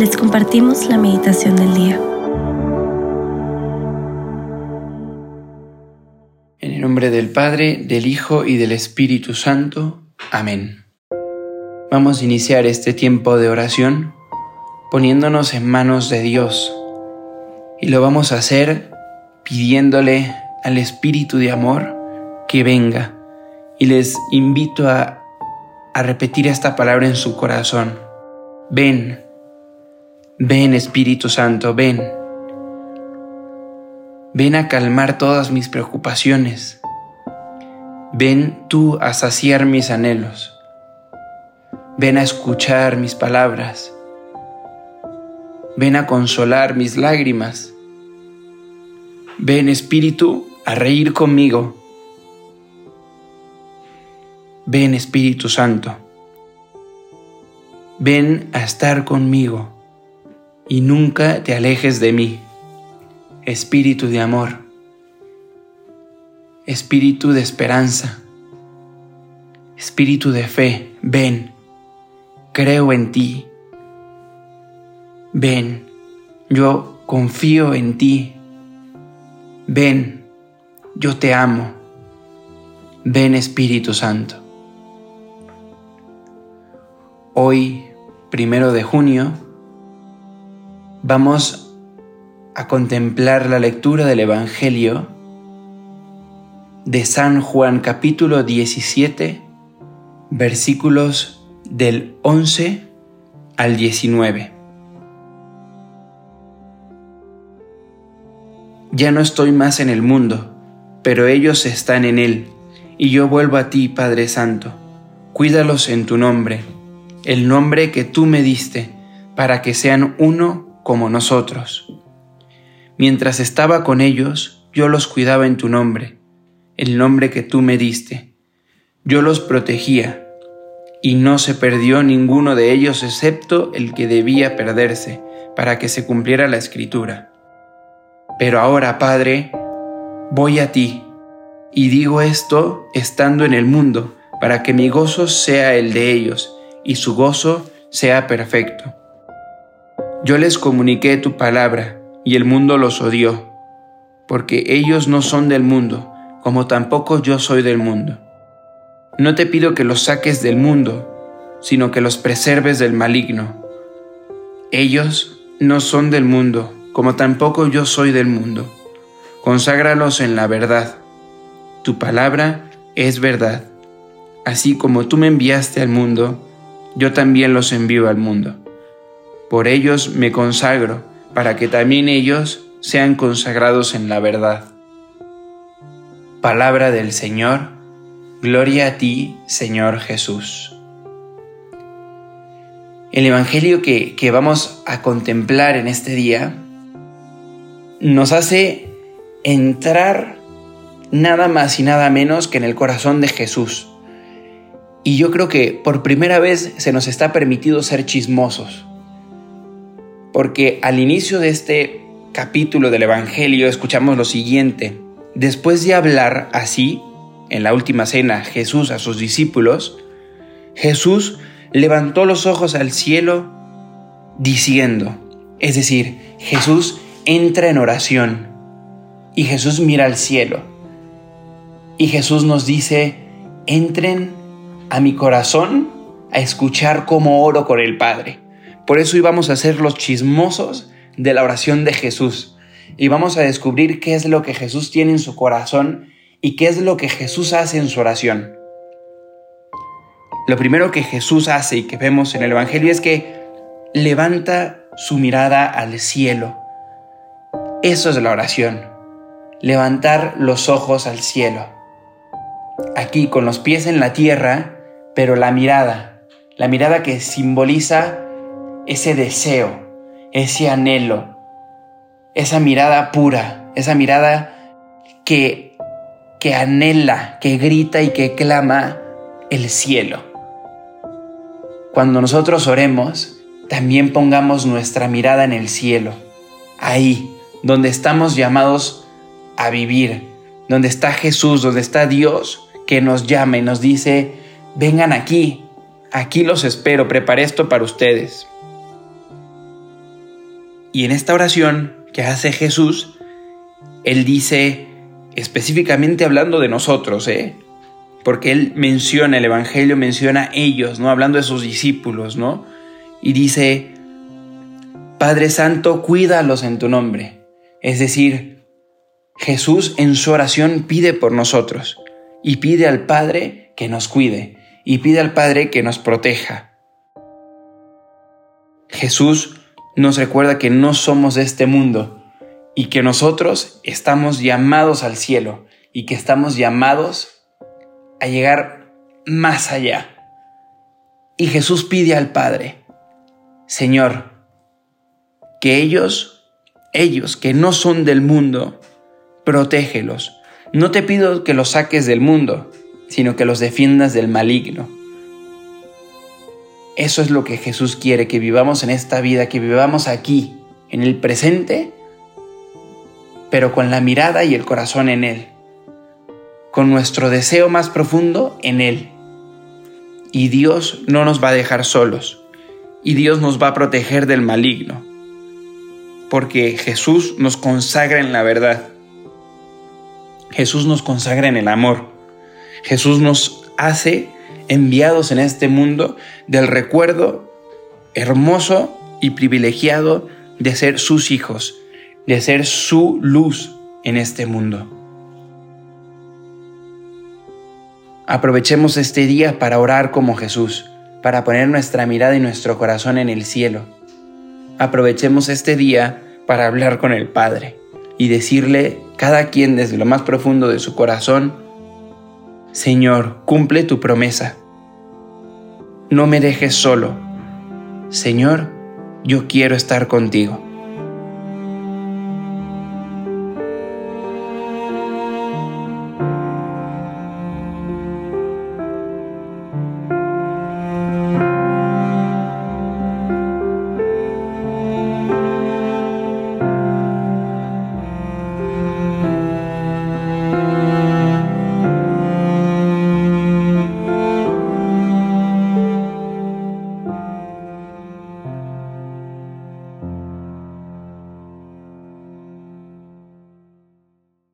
les compartimos la meditación del día. En el nombre del Padre, del Hijo y del Espíritu Santo. Amén. Vamos a iniciar este tiempo de oración poniéndonos en manos de Dios y lo vamos a hacer pidiéndole al Espíritu de Amor que venga y les invito a, a repetir esta palabra en su corazón. Ven, ven Espíritu Santo, ven. Ven a calmar todas mis preocupaciones. Ven tú a saciar mis anhelos. Ven a escuchar mis palabras. Ven a consolar mis lágrimas. Ven Espíritu a reír conmigo. Ven Espíritu Santo. Ven a estar conmigo y nunca te alejes de mí. Espíritu de amor. Espíritu de esperanza. Espíritu de fe. Ven. Creo en ti. Ven. Yo confío en ti. Ven. Yo te amo. Ven Espíritu Santo. Hoy, primero de junio, vamos a contemplar la lectura del Evangelio de San Juan capítulo 17, versículos del 11 al 19. Ya no estoy más en el mundo, pero ellos están en él, y yo vuelvo a ti, Padre Santo. Cuídalos en tu nombre el nombre que tú me diste, para que sean uno como nosotros. Mientras estaba con ellos, yo los cuidaba en tu nombre, el nombre que tú me diste. Yo los protegía, y no se perdió ninguno de ellos excepto el que debía perderse, para que se cumpliera la escritura. Pero ahora, Padre, voy a ti, y digo esto estando en el mundo, para que mi gozo sea el de ellos, y su gozo sea perfecto. Yo les comuniqué tu palabra, y el mundo los odió, porque ellos no son del mundo, como tampoco yo soy del mundo. No te pido que los saques del mundo, sino que los preserves del maligno. Ellos no son del mundo, como tampoco yo soy del mundo. Conságralos en la verdad. Tu palabra es verdad. Así como tú me enviaste al mundo, yo también los envío al mundo. Por ellos me consagro, para que también ellos sean consagrados en la verdad. Palabra del Señor, gloria a ti, Señor Jesús. El Evangelio que, que vamos a contemplar en este día nos hace entrar nada más y nada menos que en el corazón de Jesús y yo creo que por primera vez se nos está permitido ser chismosos. Porque al inicio de este capítulo del Evangelio escuchamos lo siguiente. Después de hablar así, en la última cena, Jesús a sus discípulos, Jesús levantó los ojos al cielo diciendo, es decir, Jesús entra en oración y Jesús mira al cielo. Y Jesús nos dice, entren a mi corazón a escuchar cómo oro con el Padre. Por eso íbamos a ser los chismosos de la oración de Jesús. Y vamos a descubrir qué es lo que Jesús tiene en su corazón y qué es lo que Jesús hace en su oración. Lo primero que Jesús hace y que vemos en el Evangelio es que levanta su mirada al cielo. Eso es la oración. Levantar los ojos al cielo. Aquí con los pies en la tierra, pero la mirada, la mirada que simboliza ese deseo, ese anhelo, esa mirada pura, esa mirada que, que anhela, que grita y que clama el cielo. Cuando nosotros oremos, también pongamos nuestra mirada en el cielo, ahí, donde estamos llamados a vivir, donde está Jesús, donde está Dios, que nos llama y nos dice, vengan aquí, aquí los espero, preparé esto para ustedes. Y en esta oración que hace Jesús, Él dice, específicamente hablando de nosotros, ¿eh? Porque Él menciona, el Evangelio menciona ellos, ¿no? Hablando de sus discípulos, ¿no? Y dice, Padre Santo, cuídalos en tu nombre. Es decir, Jesús en su oración pide por nosotros y pide al Padre que nos cuide y pide al Padre que nos proteja. Jesús nos recuerda que no somos de este mundo y que nosotros estamos llamados al cielo y que estamos llamados a llegar más allá. Y Jesús pide al Padre, Señor, que ellos, ellos que no son del mundo, protégelos. No te pido que los saques del mundo, sino que los defiendas del maligno. Eso es lo que Jesús quiere, que vivamos en esta vida, que vivamos aquí, en el presente, pero con la mirada y el corazón en Él, con nuestro deseo más profundo en Él. Y Dios no nos va a dejar solos, y Dios nos va a proteger del maligno, porque Jesús nos consagra en la verdad. Jesús nos consagra en el amor. Jesús nos hace enviados en este mundo del recuerdo hermoso y privilegiado de ser sus hijos, de ser su luz en este mundo. Aprovechemos este día para orar como Jesús, para poner nuestra mirada y nuestro corazón en el cielo. Aprovechemos este día para hablar con el Padre y decirle cada quien desde lo más profundo de su corazón, Señor, cumple tu promesa. No me dejes solo. Señor, yo quiero estar contigo.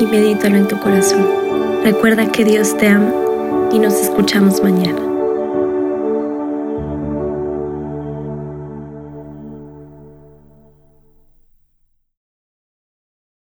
y medítalo en tu corazón. Recuerda que Dios te ama y nos escuchamos mañana.